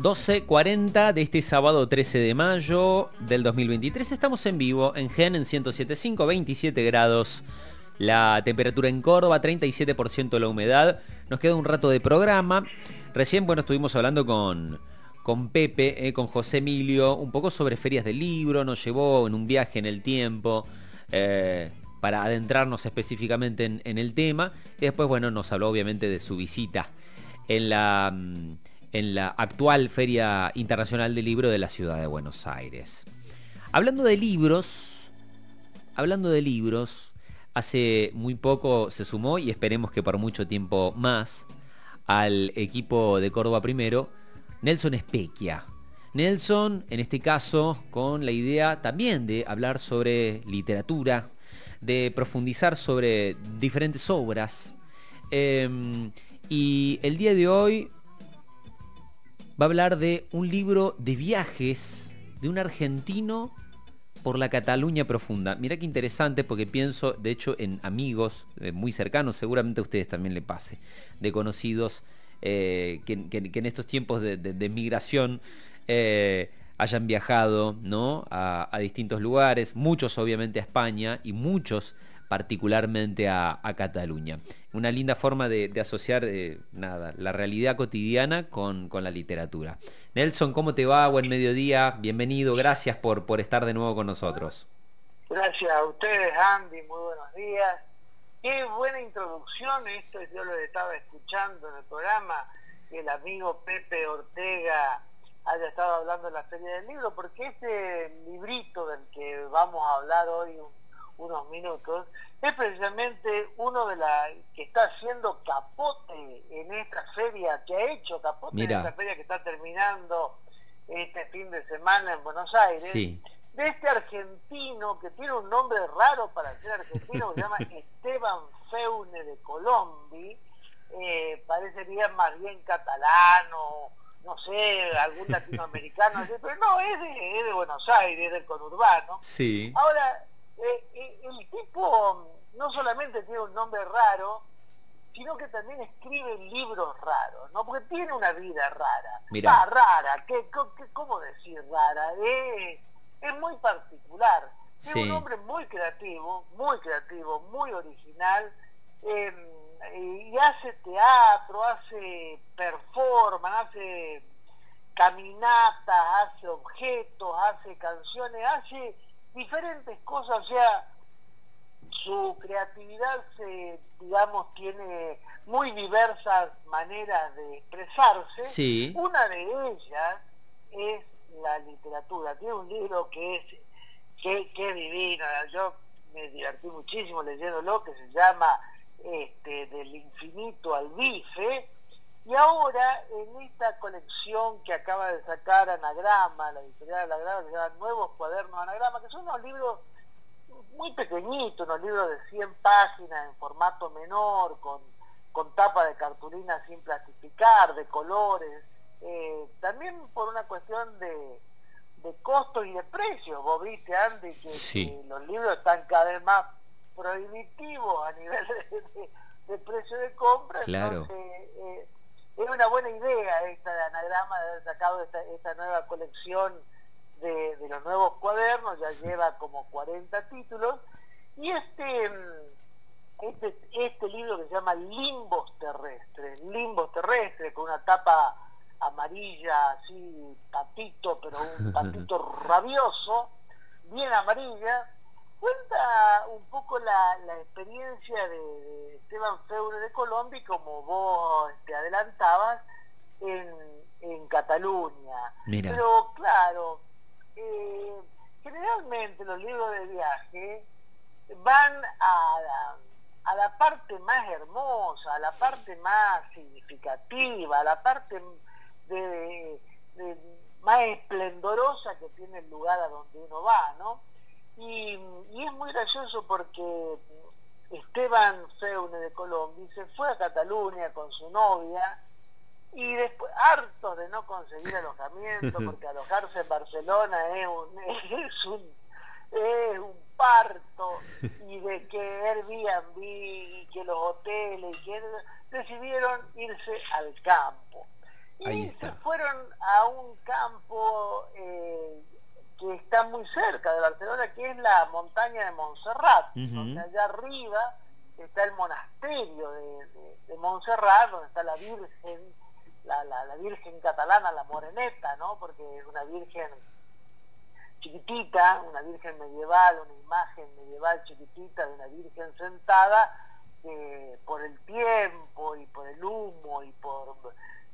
12.40 de este sábado 13 de mayo del 2023. Estamos en vivo en Gen en 107.5, 27 grados. La temperatura en Córdoba, 37% la humedad. Nos queda un rato de programa. Recién, bueno, estuvimos hablando con, con Pepe, eh, con José Emilio, un poco sobre ferias del libro. Nos llevó en un viaje en el tiempo. Eh, para adentrarnos específicamente en, el tema. Y después, bueno, nos habló obviamente de su visita en la mm, en la actual Feria Internacional del Libro de la Ciudad de Buenos Aires. Hablando de libros, hablando de libros, hace muy poco se sumó y esperemos que por mucho tiempo más al equipo de Córdoba primero, Nelson Espequia. Nelson, en este caso, con la idea también de hablar sobre literatura, de profundizar sobre diferentes obras. Em, y el día de hoy va a hablar de un libro de viajes de un argentino por la Cataluña profunda. Mira qué interesante porque pienso, de hecho, en amigos eh, muy cercanos, seguramente a ustedes también le pase, de conocidos eh, que, en estos tiempos de, migración eh, hayan viajado ¿no? a, distintos lugares, muchos obviamente a España y muchos particularmente a, Cataluña. Una linda forma de, asociar eh, nada, la realidad cotidiana con, la literatura. Nelson, ¿cómo te va? Buen mediodía, bienvenido, gracias por, estar de nuevo con nosotros. Gracias a ustedes, Andy, muy buenos días. Qué buena introducción, esto yo lo estaba escuchando en el programa, que el amigo Pepe Ortega haya estado hablando de la Feria del Libro, porque este librito del que vamos a hablar hoy unos minutos, es precisamente uno de la que está haciendo capote en esta feria, que ha hecho capote en esta feria que está terminando este fin de semana en Buenos Aires. De este argentino que tiene un nombre raro para ser argentino, que se llama Esteban Feune de Colombi, eh, parecería más bien catalano, no sé, algún latinoamericano, pero no, es de, es de Buenos Aires, es del conurbano. Sí. Ahora, eh, eh, el tipo no solamente tiene un nombre raro, sino que también escribe libros raros, ¿no? Porque tiene una vida rara. Mira. Ah, rara, ¿qué, cómo decir rara? es muy particular. Es un hombre muy creativo, muy creativo, muy original, em, y hace teatro, hace performance, hace caminatas, hace objetos, hace canciones, hace diferentes cosas, o sea, su creatividad se, digamos, tiene muy diversas maneras de expresarse. Sí. Una de ellas es la literatura. Tiene un libro que es que, que divino. Yo me divertí muchísimo leyéndolo, que se llama este, Del infinito al bife y ahora, en esta colección que acaba de sacar Anagrama, la editorial Anagrama, que se llama Nuevos Cuadernos Anagrama, que son unos libros muy pequeñitos, unos libros de 100 páginas en formato menor, con, con tapa de cartulina sin plastificar, de colores, eh, también por una cuestión de, de costos y de precios. Vos viste, Andy, que, los libros están cada vez más prohibitivos a nivel de, precio de compra. Claro. Eh, es una buena idea esta de anagrama de haber sacado esta, nueva colección de, los nuevos cuadernos, ya lleva como 40 títulos, y este, este, este libro que se llama Limbos Terrestres, Limbos Terrestres, con una tapa amarilla, así, patito, pero un patito rabioso, bien amarilla, cuenta un poco la, experiencia de, Esteban Feure de Colombia y como vos te adelantabas en, Cataluña. Pero claro, eh, generalmente los libros de viaje van a la, a la parte más hermosa, a la parte más significativa, a la parte de, más esplendorosa que tiene el lugar a donde uno va, ¿no? Y, es muy gracioso porque Esteban Feune de Colombia se fue a Cataluña con su novia y después, harto de no conseguir alojamiento, porque alojarse en Barcelona es un, es un, es un parto, y de que Airbnb y que los hoteles, que decidieron irse al campo. y se fueron a un campo eh, que está muy cerca de Barcelona, que es la montaña de Montserrat. allá arriba está el monasterio de, de, Montserrat, donde está la Virgen, la, la, Virgen catalana, la Moreneta, ¿no? Porque es una Virgen chiquitita, una Virgen medieval, una imagen medieval chiquitita de una Virgen sentada, que por el tiempo y por el humo y por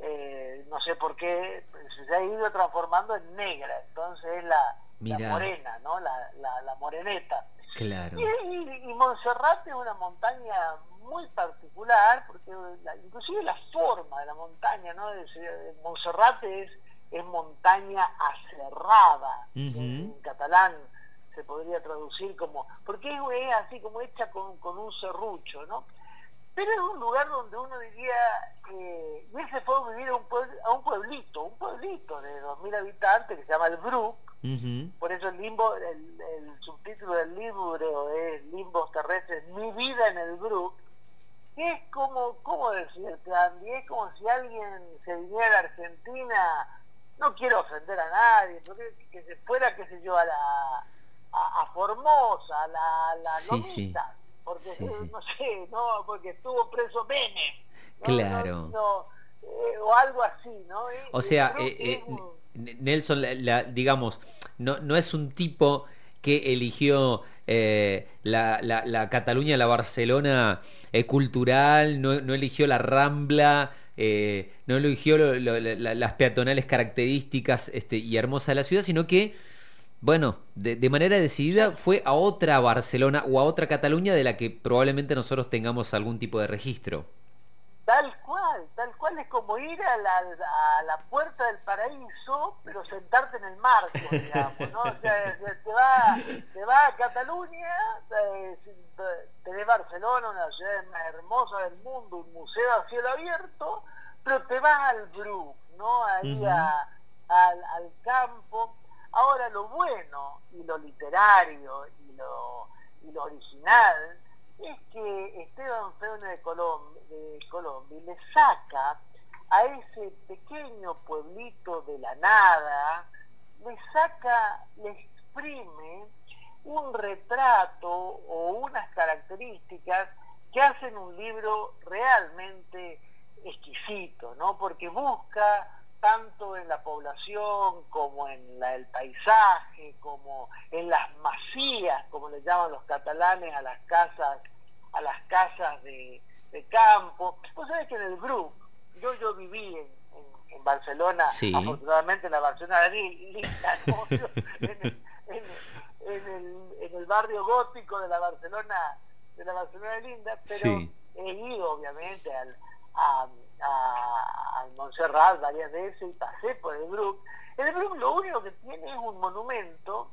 eh, no sé por qué se ha ido transformando en negra, entonces es la, morena, ¿no? La, la, moreneta. Claro. Y, y, Montserrat es una montaña muy particular, porque inclusive la forma de la montaña, ¿no? Es, Montserrat es, es montaña aserrada, en, catalán se podría traducir como, porque es, así como hecha con, con un serrucho, ¿no? Pero es un lugar donde uno diría, eh, y él se fue a vivir a un, a un pueblito, un pueblito de 2.000 habitantes que se llama el Brook, por eso el limbo, el, subtítulo del libro es Limbos terrestres, mi vida en el Brook, que es como, ¿cómo decirte, Andy? Es como si alguien se viniera a Argentina, no quiero ofender a nadie, pero que, se fuera, qué sé yo, a la a, Formosa, a la, la porque no sé, no, porque estuvo preso Bene. Claro. Eh, o algo así, ¿no? o sea, eh, eh, Nelson, digamos, no, no es un tipo que eligió la, la, Cataluña, la Barcelona cultural, no, no, eligió la Rambla, no eligió las peatonales características este, y hermosas de la ciudad, sino que bueno, de, manera decidida fue a otra Barcelona o a otra Cataluña de la que probablemente nosotros tengamos algún tipo de registro. Tal cual, tal cual es como ir a la, a la puerta del paraíso, pero sentarte en el marco, digamos, ¿no? O sea, te va, te va a Cataluña, te, te Barcelona, una ciudad más hermosa del mundo, un museo a cielo abierto, pero te vas al Bruc, ¿no? Ahí a, al, al campo Ahora lo bueno y lo literario y lo, original es que Esteban Feone de, Colombia le saca a ese pequeño pueblito de la nada, le saca, le exprime un retrato o unas características que hacen un libro realmente exquisito, ¿no? Porque busca tanto en la población como en el paisaje, como en las masías, como le llaman los catalanes a las casas, a las casas de, campo. Vos sabés que en el Bruc, yo, yo viví en, Barcelona, afortunadamente en la Barcelona linda, en, el, barrio gótico de la Barcelona, de la Barcelona linda, pero he ido obviamente al, a, a, Montserrat varias veces y pasé por el Brook. El Brook lo único que tiene es un monumento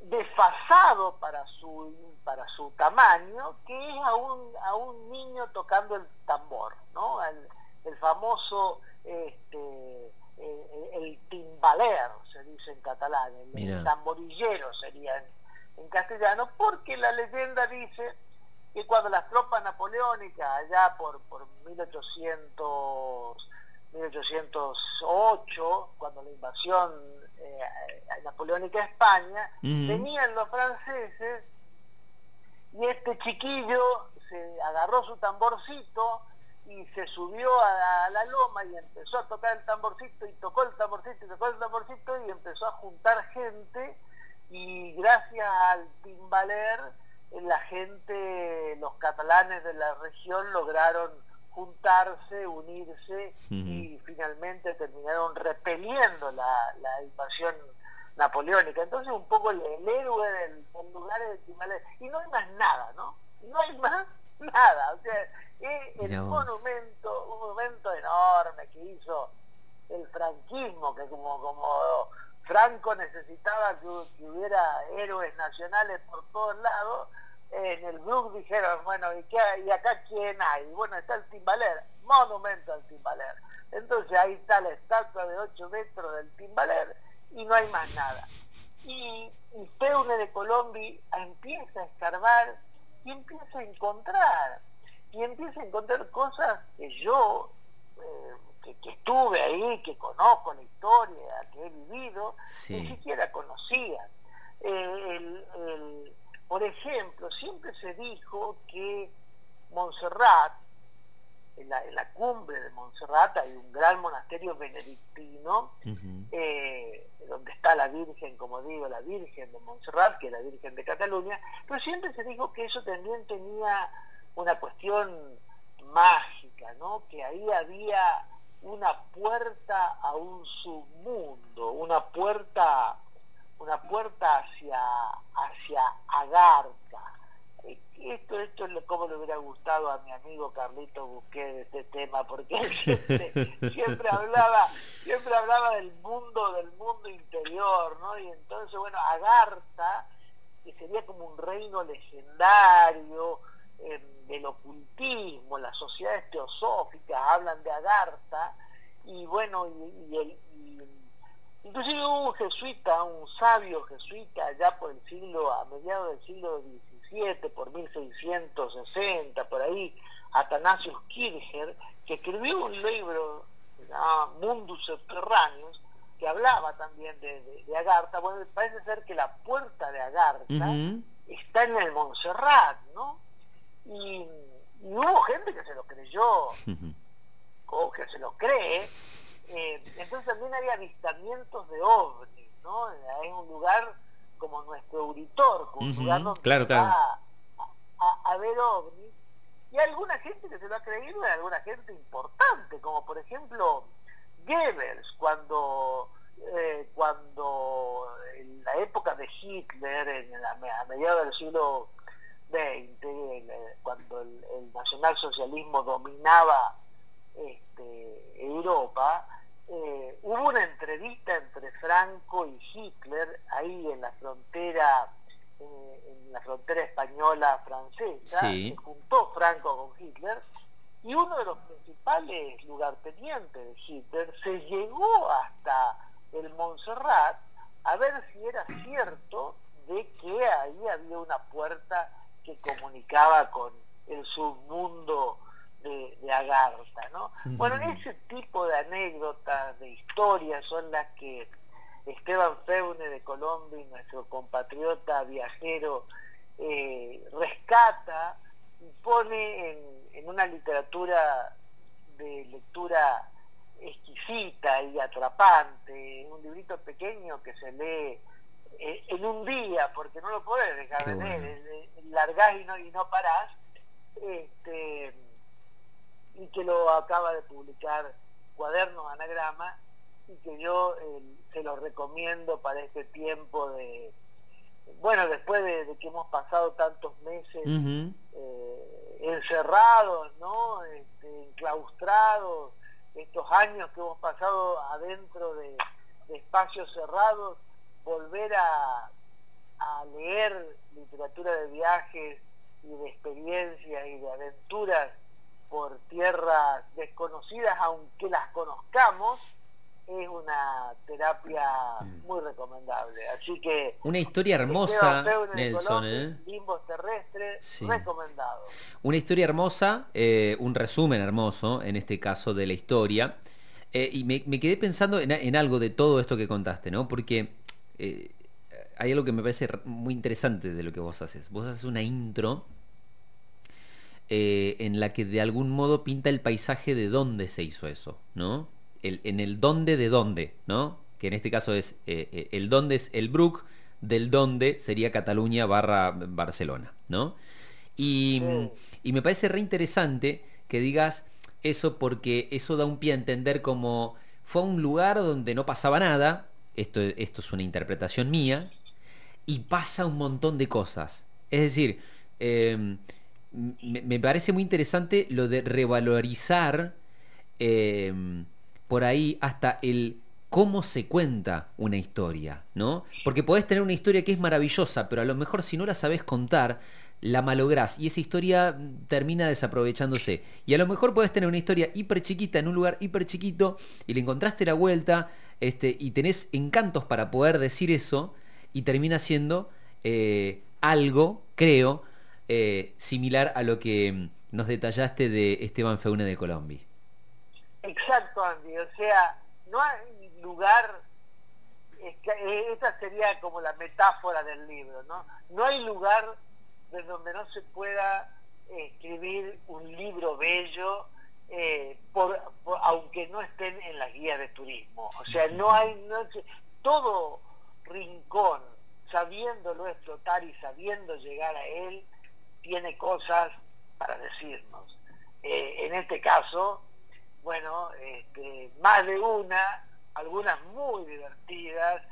desfasado para su para su tamaño que es a un, a un niño tocando el tambor no el, famoso este, el, timbaler se dice en catalán el, tamborillero sería en, castellano porque la leyenda dice que cuando las tropas napoleónicas, allá por, por 1800, 1808, cuando la invasión eh, napoleónica a España, venían los franceses y este chiquillo se agarró su tamborcito y se subió a la, loma y empezó a tocar el tamborcito y tocó el tamborcito y tocó el tamborcito y empezó a juntar gente y gracias al timbaler la gente, los catalanes de la región lograron juntarse, unirse y finalmente terminaron repeliendo la, invasión napoleónica. Entonces un poco el, héroe del, lugar de Y no hay más nada, ¿no? No hay más nada. O sea, es el monumento, un monumento enorme que hizo el franquismo, que como, como Franco necesitaba que hubiera héroes nacionales por todos lados, en el grupo dijeron, bueno, ¿y, qué, ¿y acá quién hay? Bueno, está el Timbaler, monumento al Timbaler. Entonces ahí está la estatua de 8 metros del Timbaler y no hay más nada. Y, y Peune de Colombia empieza a escarbar y empieza a encontrar, y empieza a encontrar cosas que yo, eh, estuve ahí, que conozco la historia, que he vivido, ni siquiera conocían. Eh, por ejemplo, siempre se dijo que Montserrat, en la, cumbre de Montserrat hay un gran monasterio benedictino, eh, donde está la Virgen, como digo, la Virgen de Montserrat, que es la Virgen de Cataluña, pero siempre se dijo que eso también tenía una cuestión mágica, ¿no? que ahí había una puerta a un submundo, una puerta, una puerta hacia, hacia Agartha. Eh, esto, esto es como le hubiera gustado a mi amigo Carlito Busqué de este tema, porque él siempre, hablaba, siempre hablaba del mundo, del mundo interior, ¿no? Y entonces, bueno, Agartha, que sería como un reino legendario, del ocultismo, las sociedades teosóficas hablan de Agartha, y bueno, y, el, inclusive un jesuita, un sabio jesuita, ya por el siglo, a mediados del siglo XVII, por 1660, por ahí, Atanasius Kircher, que escribió un libro, Mundus Subterráneos, que hablaba también de, Agartha, bueno, parece ser que la puerta de Agartha está en el Montserrat, ¿no? Y, hubo gente que se lo creyó, o que se lo cree, eh, entonces también hay avistamientos de ovnis, ¿no? Hay un lugar como nuestro auditor, como un lugar donde claro, va A, ver ovnis, y hay alguna gente que se lo ha creído, y alguna gente importante, como por ejemplo Goebbels, cuando eh, cuando en la época de Hitler, en la, a mediados del siglo 20, cuando el, el nacionalsocialismo dominaba este, Europa, eh, hubo una entrevista entre Franco y Hitler ahí en la frontera eh, en la frontera española francesa, se juntó Franco con Hitler y uno de los principales lugartenientes de Hitler se llegó hasta el Montserrat a ver si era cierto de que ahí había una puerta que comunicaba con el submundo de, de Agartha, ¿no? Bueno, ese tipo de anécdotas, de historias son las que Esteban Feune de Colombia, nuestro compatriota viajero, eh, rescata y pone en, una literatura de lectura exquisita y atrapante, un librito pequeño que se lee eh, en un día, porque no lo podés dejar de leer, largás y no, y no parás, este, y que lo acaba de publicar Cuadernos Anagrama y que yo eh, se lo recomiendo para este tiempo de, bueno, después de, que hemos pasado tantos meses eh, encerrados, ¿no? Este, enclaustrados, estos años que hemos pasado adentro de, espacios cerrados, volver a, a leer literatura de viajes y de experiencias y de aventuras por tierras desconocidas, aunque las conozcamos, es una terapia mm. muy recomendable. Así que... Una historia hermosa, Nelson. ¿eh? Limbos terrestres, recomendado. Una historia hermosa, eh, un resumen hermoso, en este caso, de la historia. Eh, y me, quedé pensando en, algo de todo esto que contaste, ¿no? Porque hay algo que me parece muy interesante de lo que vos haces. Vos haces una intro eh, en la que de algún modo pinta el paisaje de dónde se hizo eso, ¿no? El, en el dónde de dónde, ¿no? Que en este caso es eh, eh, el dónde es el Brook, del dónde sería Cataluña barra Barcelona, ¿no? Y, me parece re interesante que digas eso porque eso da un pie a entender como fue un lugar donde no pasaba nada, esto, esto es una interpretación mía, y pasa un montón de cosas. Es decir, em, me, parece muy interesante lo de revalorizar em, por ahí hasta el cómo se cuenta una historia, ¿no? Porque podés tener una historia que es maravillosa, pero a lo mejor si no la sabes contar, la malográs y esa historia termina desaprovechándose. Y a lo mejor podés tener una historia hiper chiquita en un lugar hiper chiquito y le encontraste la vuelta este, y tenés encantos para poder decir eso y termina siendo eh, algo, creo, eh, similar a lo que mm, nos detallaste de Esteban Feune de Colombia. Exacto, Andy. O sea, no hay lugar, eh, esta sería como la metáfora del libro, ¿no? No hay lugar de donde no se pueda eh, escribir un libro bello, eh, por, aunque no estén en las guías de turismo. O sea, no hay, no, todo rincón, sabiéndolo explotar y sabiendo llegar a él, tiene cosas para decirnos. en este caso, bueno, este, más de una, algunas muy divertidas,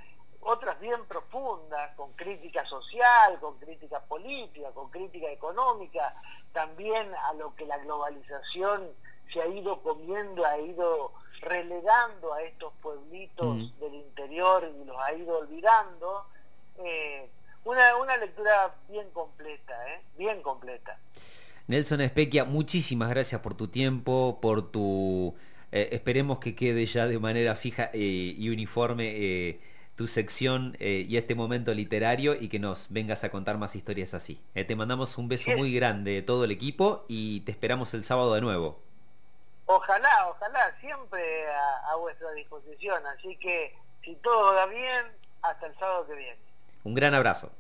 otras bien profundas, con crítica social, con crítica política, con crítica económica, también a lo que la globalización se ha ido comiendo, ha ido relegando a estos pueblitos mm. del interior y los ha ido olvidando. Eh, una, una lectura bien completa, ¿eh? bien completa. Nelson Espequia, muchísimas gracias por tu tiempo, por tu... Eh, esperemos que quede ya de manera fija eh, y uniforme eh, tu sección y este momento literario y que nos vengas a contar más historias así. te mandamos un beso muy grande de todo el equipo y te esperamos el sábado de nuevo. Ojalá, ojalá, siempre a vuestra disposición. Así que si todo va bien, hasta el sábado que viene. Un gran abrazo.